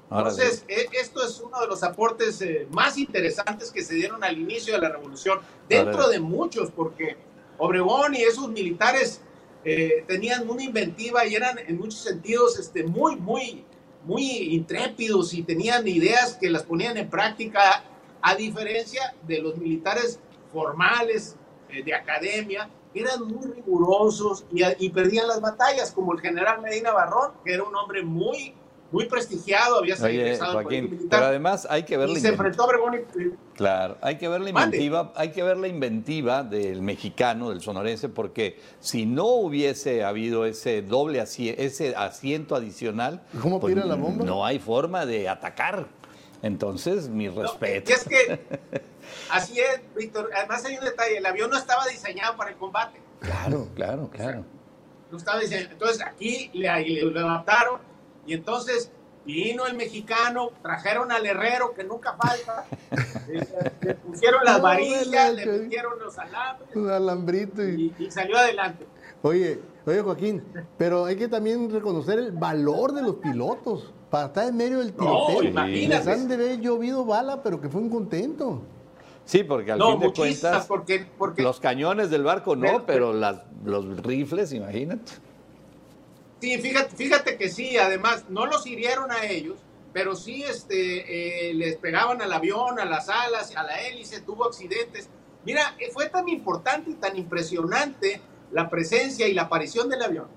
Entonces, e, esto es uno de los aportes eh, más interesantes que se dieron al inicio de la revolución, dentro de muchos, porque Obregón y esos militares eh, tenían una inventiva y eran en muchos sentidos este, muy, muy, muy intrépidos y tenían ideas que las ponían en práctica, a diferencia de los militares formales eh, de academia, eran muy rigurosos y, y, perdían las batallas, como el general Medina Barrón, que era un hombre muy muy prestigiado, había Oye, Joaquín, Pero además hay que ver y se enfrentó a y... Claro, hay que ver la inventiva, hay que ver la inventiva del mexicano, del sonorense, porque si no hubiese habido ese doble ese asiento adicional, ¿cómo pues, la bomba? No hay forma de atacar. Entonces, mi respeto. es que así es, Víctor. Además hay un detalle, el avión no estaba diseñado para el combate. Claro, claro, claro. no estaba diseñado. Entonces aquí le, le adaptaron y entonces vino el mexicano, trajeron al herrero que nunca falta, le, pusieron las varillas, le pusieron los alambres. Un alambrito y... salió adelante. Oye, oye Joaquín, pero hay que también reconocer el valor de los pilotos para estar en medio del tiroteo. No, Les han de haber llovido bala, pero que fue un contento. Sí, porque al fin de cuentas, porque, porque, los cañones del barco no, pero las, los rifles, imagínate. Sí, fíjate, fíjate que sí, además no los hirieron a ellos, pero sí este, eh, les pegaban al avión, a las alas, a la hélice, tuvo accidentes. Mira, eh, fue tan importante y tan impresionante la presencia y la aparición del avión,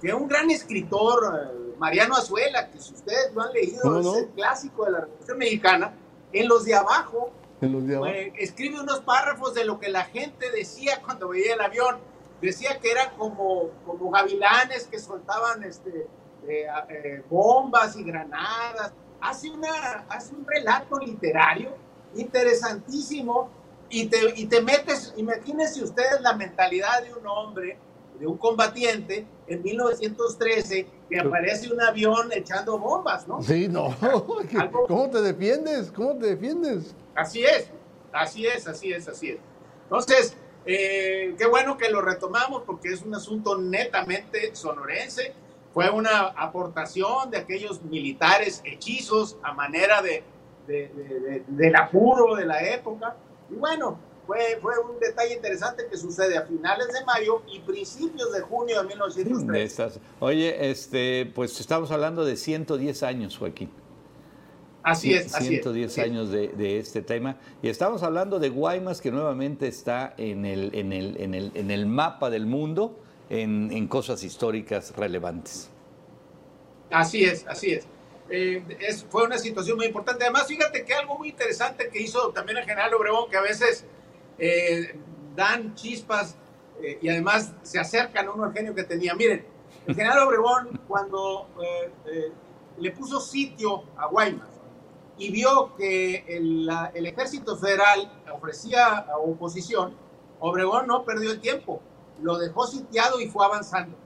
que un gran escritor, eh, Mariano Azuela, que si ustedes lo han leído, es el clásico de la Revolución Mexicana, en los de abajo, escribe unos párrafos de lo que la gente decía cuando veía el avión decía que eran como, como gavilanes que soltaban este, eh, eh, bombas y granadas. Hace, una, hace un relato literario interesantísimo y te, y te metes, imagínense ustedes la mentalidad de un hombre, de un combatiente, en 1913, que aparece un avión echando bombas, ¿no? Sí, no. ¿Cómo te defiendes? ¿Cómo te defiendes? Así es, así es, así es, así es. Entonces, eh, qué bueno que lo retomamos porque es un asunto netamente sonorense. Fue una aportación de aquellos militares hechizos a manera de, del apuro de la época. Y bueno, fue, fue un detalle interesante que sucede a finales de mayo y principios de junio de 1903. Oye, este, pues estamos hablando de 110 años, Joaquín. Así es, 110 años de, este tema. Y estamos hablando de Guaymas, que nuevamente está en el, en el, en el, en el mapa del mundo en, cosas históricas relevantes. Así es, así es. Eh, es. Fue una situación muy importante. Además, fíjate que algo muy interesante que hizo también el general Obregón, que a veces eh, dan chispas eh, y además se acercan a un genio que tenía. Miren, el general Obregón, cuando le puso sitio a Guaymas, y vio que el, el, ejército federal ofrecía oposición, Obregón no perdió el tiempo, lo dejó sitiado y fue avanzando.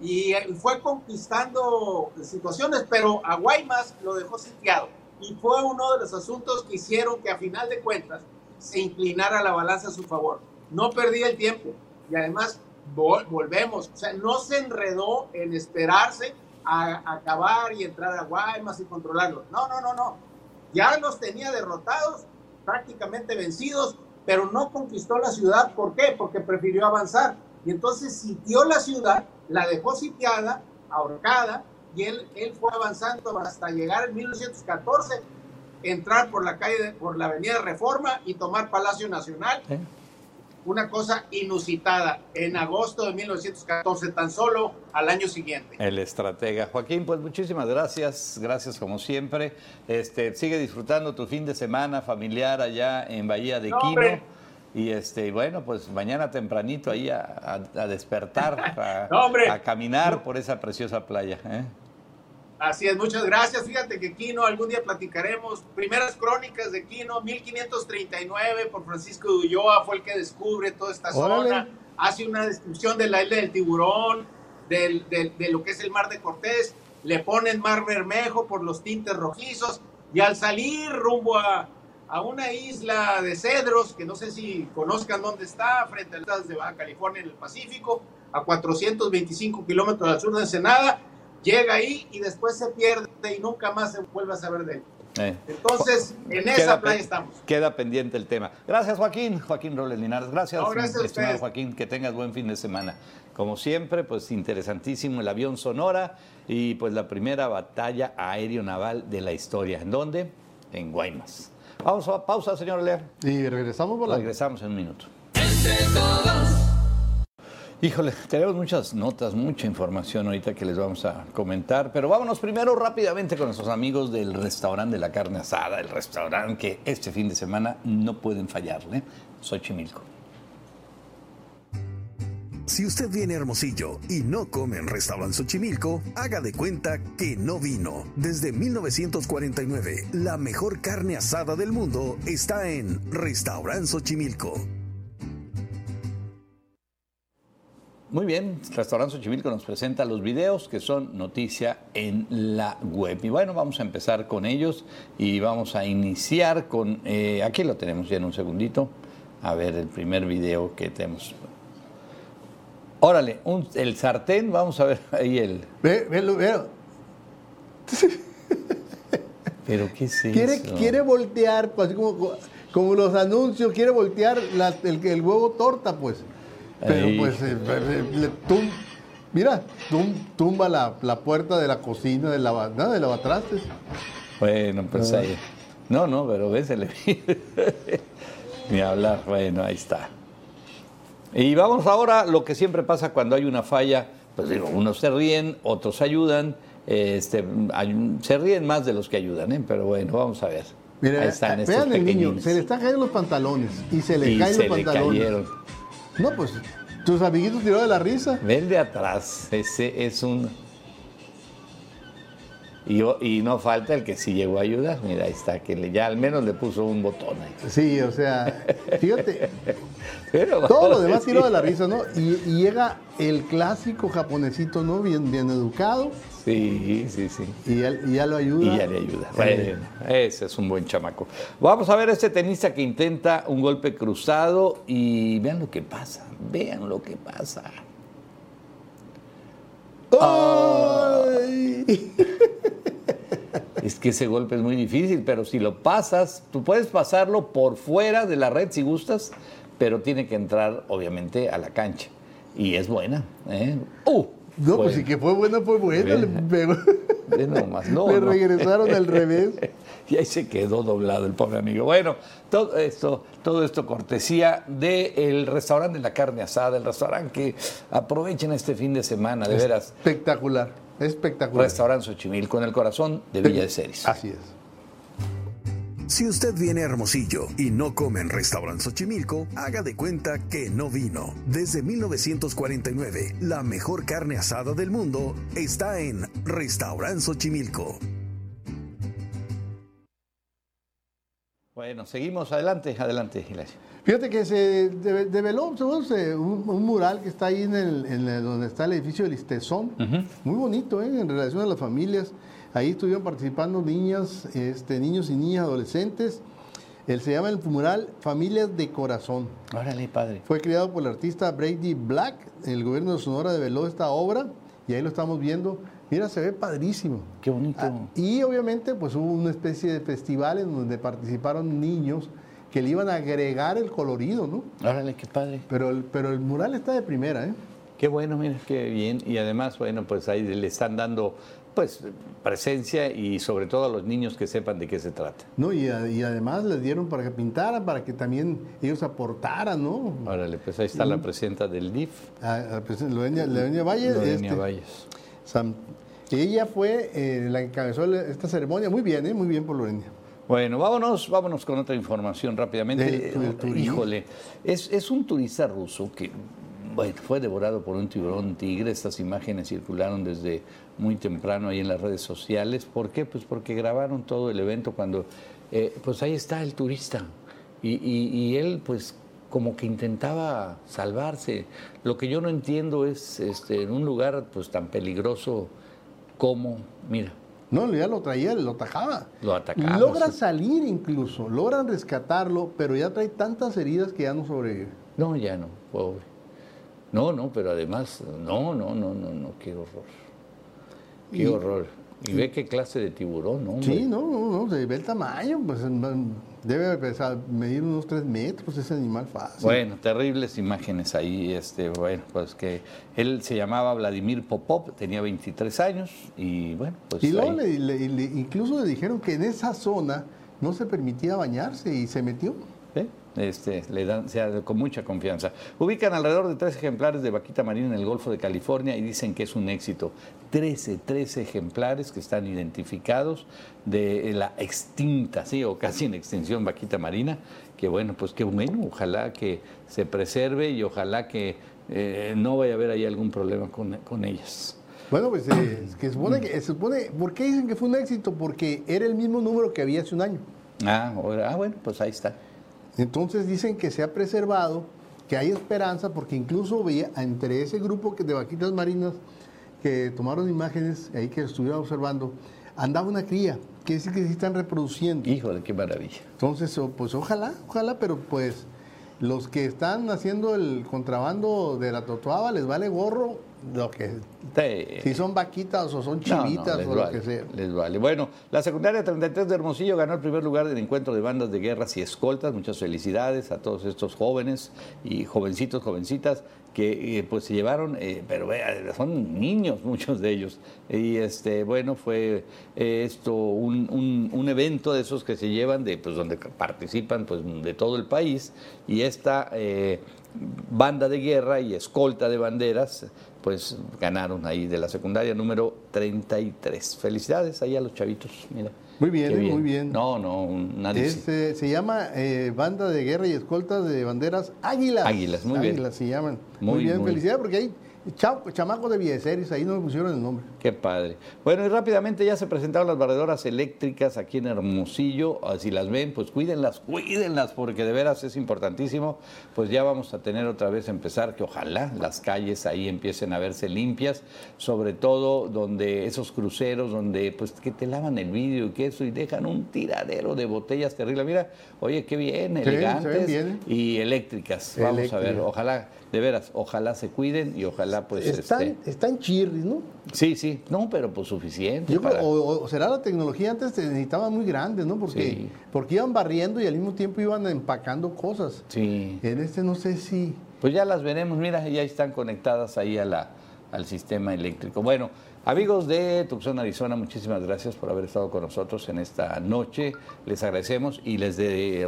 Y fue conquistando situaciones, pero a Guaymas lo dejó sitiado. Y fue uno de los asuntos que hicieron que a final de cuentas se inclinara la balanza a su favor. No perdía el tiempo. Y además volvemos, o sea, no se enredó en esperarse a, acabar y entrar a Guaymas y controlarlo. No, no, no, no ya los tenía derrotados, prácticamente vencidos, pero no conquistó la ciudad. ¿Por qué? Porque prefirió avanzar. Y entonces sitió la ciudad, la dejó sitiada, ahorcada, y él, él fue avanzando hasta llegar en 1914, entrar por la calle, por la avenida Reforma y tomar Palacio Nacional una cosa inusitada en agosto de 1914, tan solo al año siguiente. El estratega. Joaquín, pues muchísimas gracias, gracias como siempre. Este, sigue disfrutando tu fin de semana familiar allá en Bahía de Quino. Y este, bueno, pues mañana tempranito ahí a, despertar, a, caminar por esa preciosa playa. ¿eh? Así es, muchas gracias. Fíjate que Quino, algún día platicaremos. Primeras crónicas de Quino, 1539, por Francisco de Ulloa, fue el que descubre toda esta zona. Hace una descripción de la isla del tiburón, de lo que es el mar de Cortés. Le ponen mar bermejo por los tintes rojizos. Y al salir rumbo a, a una isla de cedros, que no sé si conozcan dónde está, frente a las de Baja California en el Pacífico, a 425 kilómetros al sur de Ensenada llega ahí y después se pierde y nunca más se vuelve a saber de él. Eh. Entonces, en Queda esa playa estamos. Queda pendiente el tema. Gracias, Joaquín. Joaquín Robles Linares. Gracias, No, gracias estimado. Joaquín. Que tengas buen fin de semana. Como siempre, pues interesantísimo el avión Sonora y pues la primera batalla aéreo-naval de la historia. ¿En dónde? En Guaymas. Vamos a pausa, señor Lea. Y regresamos por la... Regresamos en un minuto. Entre todos. Híjole, tenemos muchas notas, mucha información ahorita que les vamos a comentar, pero vámonos primero rápidamente con nuestros amigos del restaurante de la carne asada, el restaurante que este fin de semana no pueden fallarle, Xochimilco. Si usted viene Hermosillo y no come en Restaurant Xochimilco, haga de cuenta que no vino. Desde 1949, la mejor carne asada del mundo está en Restaurant Xochimilco. Muy bien, Restaurante Xochimilco nos presenta los videos que son noticia en la web. Y bueno, vamos a empezar con ellos y vamos a iniciar con, eh, aquí lo tenemos ya en un segundito, a ver el primer video que tenemos. Órale, un- el sartén, vamos a ver ahí el... Ve, ve, ve, Pero ¿qué es quiere, eso? quiere voltear, pues, así como, como los anuncios, quiere voltear la- el, el huevo torta, pues. Pero Ahí. pues, eh, eh, le tum- mira, tum- tumba la, la puerta de la cocina, del lava, no, de lavatrastes. Bueno, pues Ah. ahí. No, no, pero ve, se le Ni hablar, bueno, ahí está. Y vamos ahora a lo que siempre pasa cuando hay una falla. Pues digo, unos se ríen, otros ayudan. Este, hay- se ríen más de los que ayudan, ¿eh? pero bueno, vamos a ver. Mira, ahí están estos vean el niño, se le están cayendo los pantalones y se le y caen se los le pantalones. cayeron. No, pues tus amiguitos tiró de la risa. Ve el de atrás, ese es un... Y, y no falta el que sí llegó a ayudar. Mira, ahí está, que le- ya al menos le puso un botón ahí. Sí, o sea, fíjate, Pero todo lo demás tiró de la risa, ¿no? Y, y llega el clásico japonesito, ¿no? Bien, bien educado Sí, sí, sí. y ya, y ya lo ayuda. Y ya le ayuda. Bueno, ese es un buen chamaco. Vamos a ver a este tenista que intenta un golpe cruzado y vean lo que pasa. Vean lo que pasa. ¡Ay! Es que ese golpe es muy difícil, pero si lo pasas, tú puedes pasarlo por fuera de la red si gustas, pero tiene que entrar, obviamente, a la cancha. Y es buena. ¿eh? ¡Uh! No, pues sí que fue bueno, fue nomás, no, Le no. regresaron al revés. Y ahí se quedó doblado el pobre amigo. Bueno, todo esto, todo esto cortesía del restaurante de la carne asada, el restaurante que aprovechen este fin de semana, de veras. Espectacular, espectacular. Restaurante Xochimilco, en el corazón de Villa de Ceres. Así es. Si usted viene a Hermosillo y no come en Restaurant Xochimilco, haga de cuenta que no vino. Desde 1949, la mejor carne asada del mundo está en Restaurant Xochimilco. Bueno, seguimos adelante, adelante, Hilario. Fíjate que se de- develó un, un mural que está ahí en, el, en el- donde está el edificio del Istezón. Muy bonito, ¿eh? en relación a las familias. Ahí estuvieron participando niñas, este, niños y niñas adolescentes. Él se llama el mural Familias de Corazón. Órale, padre. Fue creado por el artista Brady Black. El gobierno de Sonora develó esta obra y ahí lo estamos viendo. Mira, se ve padrísimo. Qué bonito. Ah, y obviamente pues hubo una especie de festival en donde participaron niños que le iban a agregar el colorido, ¿no? Órale, qué padre. Pero el, pero el mural está de primera, ¿eh? Qué bueno, mira, qué bien. Y además, bueno, pues ahí le están dando pues presencia y sobre todo a los niños que sepan de qué se trata. ¿No? Y, a- y además les dieron para que pintaran, para que también ellos aportaran, ¿no? Órale, pues ahí está la presidenta del DIF, A, a presidenta Lorena, Lorena Valle. Lorena este, Valles. Sam- ella fue eh, la que encabezó esta ceremonia. Muy bien, ¿eh? Muy bien por Lorena. Bueno, vámonos, vámonos con otra información rápidamente. Del turista. Híjole, es, es un turista ruso que bueno, fue devorado por un tiburón tigre. Estas imágenes circularon desde muy temprano ahí en las redes sociales. ¿Por qué? Pues porque grabaron todo el evento cuando, eh, pues ahí está el turista. Y, y- y él, pues, como que intentaba salvarse. Lo que yo no entiendo es, este, en un lugar pues tan peligroso como, mira, No, ya lo traía, lo atajaba. Lo atacaba, Logra sí. salir incluso, logran rescatarlo, pero ya trae tantas heridas que ya no sobrevive. No, ya no, pobre. No, no, pero además, no, no, no, no, no, qué horror. Qué horror. Y ve qué clase de tiburón, ¿no? hombre? Sí, no, no, no, se ve el tamaño, pues debe pesar, medir unos 3 metros ese animal fácil. Bueno, terribles imágenes ahí. Este, bueno, pues que él se llamaba Vladimir Popov, tenía 23 años y bueno, pues y luego le- le- le- incluso le dijeron que en esa zona no se permitía bañarse y se metió. ¿eh? Este, le dan, sea, con mucha confianza. Ubican alrededor de tres ejemplares de vaquita marina en el Golfo de California y dicen que es un éxito. 13, 13 ejemplares que están identificados de la extinta, sí, o casi en extinción vaquita marina, que bueno, pues qué bueno, ojalá que se preserve y ojalá que eh, no vaya a haber ahí algún problema con, con ellas. Bueno, pues eh, que se supone que, se supone, ¿por qué dicen que fue un éxito? Porque era el mismo número que había hace un año. Ah, ahora- ah, bueno, pues ahí está. Entonces dicen que se ha preservado, que hay esperanza, porque incluso veía entre ese grupo de vaquitas marinas que tomaron imágenes ahí que estuvieron observando, andaba una cría, que decir que se están reproduciendo. Híjole, qué maravilla. Entonces, pues ojalá, ojalá, pero pues los que están haciendo el contrabando de la totuaba les vale gorro lo que si son vaquitas o son No, no, chivitas o lo que sea. Les vale. Bueno, la secundaria 33 de Hermosillo ganó el primer lugar del encuentro de bandas de guerras y escoltas. Muchas felicidades a todos estos jóvenes y jovencitos, jovencitas que eh, pues se llevaron, eh, pero vea, son niños muchos de ellos. Y este, bueno, fue eh, esto un, un- un evento de esos que se llevan, de pues donde participan pues de todo el país. Y esta eh, banda de guerra y escolta de banderas, pues ganaron ahí de la secundaria número 33. Felicidades ahí a los chavitos, mira. Muy bien, muy bien. No, no, nadie. Es, eh, se llama eh, Banda de Guerra y Escoltas de Banderas Águilas. Águilas, muy bien. Águilas se llaman. Muy, Muy, bien, muy. felicidades porque hay cha- chamacos de Vieseris, ahí no me pusieron el nombre. Qué padre. Bueno, y rápidamente ya se presentaron las barredoras eléctricas aquí en Hermosillo. Ah, Si las ven, pues cuídenlas, cuídenlas, porque de veras es importantísimo. Pues ya vamos a tener otra vez empezar, que ojalá las calles ahí empiecen a verse limpias, sobre todo donde esos cruceros, donde pues que te lavan el vidrio y que eso y dejan un tiradero de botellas terrible. Mira, oye, qué bien, elegantes bien. y eléctricas. Vamos a ver, ojalá, de veras, ojalá se cuiden y ojalá pues están, este, están chirris, ¿no? Sí, sí, no, pero pues suficiente. Yo para- o, o será la tecnología antes se necesitaba muy grande, ¿no? Porque, Sí. porque iban barriendo y al mismo tiempo iban empacando cosas. Sí, En este no sé si... pues ya las veremos, mira, ya están conectadas ahí a la, al sistema eléctrico. Bueno, Amigos de Tucson, Arizona, muchísimas gracias por haber estado con nosotros en esta noche. Les agradecemos y les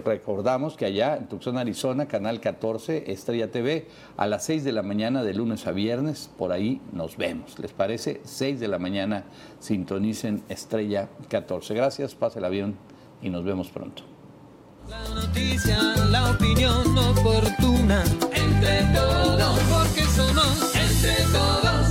recordamos que allá en Tucson, Arizona, Canal 14, Estrella TV, a las 6 de la mañana de lunes a viernes, por ahí nos vemos. ¿Les parece? 6 de la mañana, sintonicen Estrella 14. Gracias, pásela bien y nos vemos pronto. La noticia, la opinión oportuna, entre todos, porque somos entre todos.